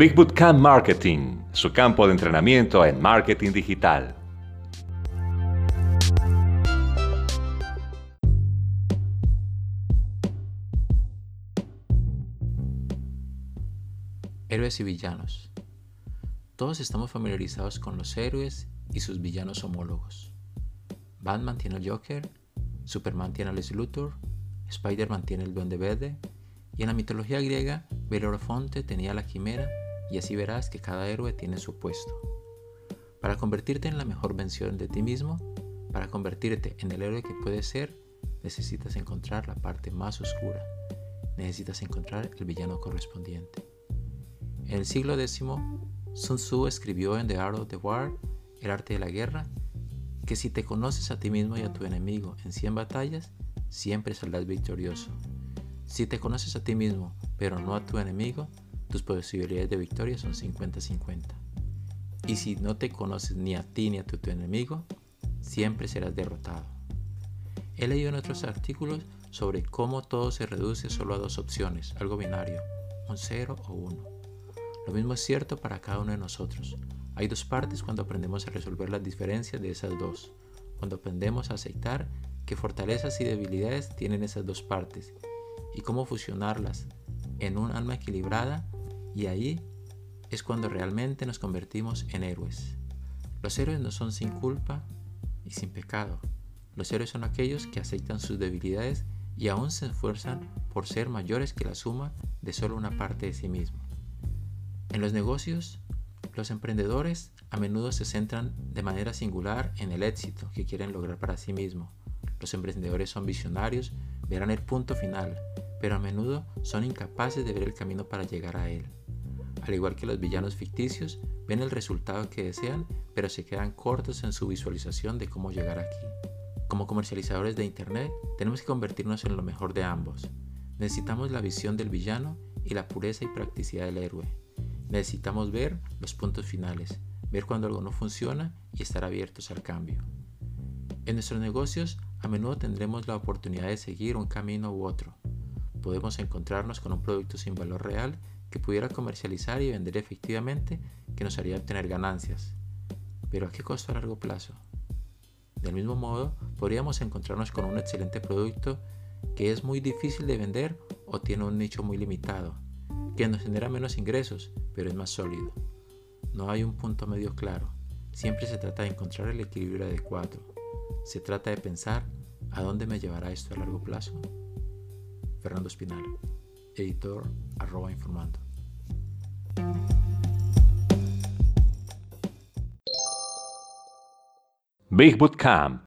Big Bootcamp Marketing, su campo de entrenamiento en marketing digital. Héroes y villanos. Todos estamos familiarizados con los héroes y sus villanos homólogos. Batman tiene al Joker, Superman tiene al Lex Luthor, Spider-Man tiene el Duende Verde, y en la mitología griega, Belorofonte tenía la Quimera, y así verás que cada héroe tiene su puesto. Para convertirte en la mejor versión de ti mismo, para convertirte en el héroe que puedes ser, necesitas encontrar la parte más oscura. Necesitas encontrar el villano correspondiente. En el siglo X, Sun Tzu escribió en The Art of the War, el arte de la guerra, que si te conoces a ti mismo y a tu enemigo en 100 batallas, siempre saldrás victorioso. Si te conoces a ti mismo, pero no a tu enemigo, tus posibilidades de victoria son 50-50. Y si no te conoces ni a ti ni a tu, enemigo, siempre serás derrotado. He leído en otros artículos sobre cómo todo se reduce solo a dos opciones, algo binario, un 0 o 1. Lo mismo es cierto para cada uno de nosotros. Hay dos partes cuando aprendemos a resolver las diferencias de esas dos, cuando aprendemos a aceptar qué fortalezas y debilidades tienen esas dos partes y cómo fusionarlas en un alma equilibrada y ahí es cuando realmente nos convertimos en héroes. Los héroes no son sin culpa y sin pecado. Los héroes son aquellos que aceptan sus debilidades y aún se esfuerzan por ser mayores que la suma de solo una parte de sí mismo. En los negocios, los emprendedores a menudo se centran de manera singular en el éxito que quieren lograr para sí mismos. Los emprendedores son visionarios, verán el punto final, pero a menudo son incapaces de ver el camino para llegar a él. Al igual que los villanos ficticios, ven el resultado que desean, pero se quedan cortos en su visualización de cómo llegar aquí. Como comercializadores de Internet, tenemos que convertirnos en lo mejor de ambos. Necesitamos la visión del villano y la pureza y practicidad del héroe. Necesitamos ver los puntos finales, ver cuando algo no funciona y estar abiertos al cambio. En nuestros negocios a menudo tendremos la oportunidad de seguir un camino u otro. Podemos encontrarnos con un producto sin valor real que pudiera comercializar y vender efectivamente que nos haría obtener ganancias. Pero ¿a qué costo a largo plazo? Del mismo modo, podríamos encontrarnos con un excelente producto que es muy difícil de vender o tiene un nicho muy limitado que nos genera menos ingresos, pero es más sólido. No hay un punto medio claro. Siempre se trata de encontrar el equilibrio adecuado. Se trata de pensar a dónde me llevará esto a largo plazo. Fernando Espinal, editor arroba informando. Big Bootcamp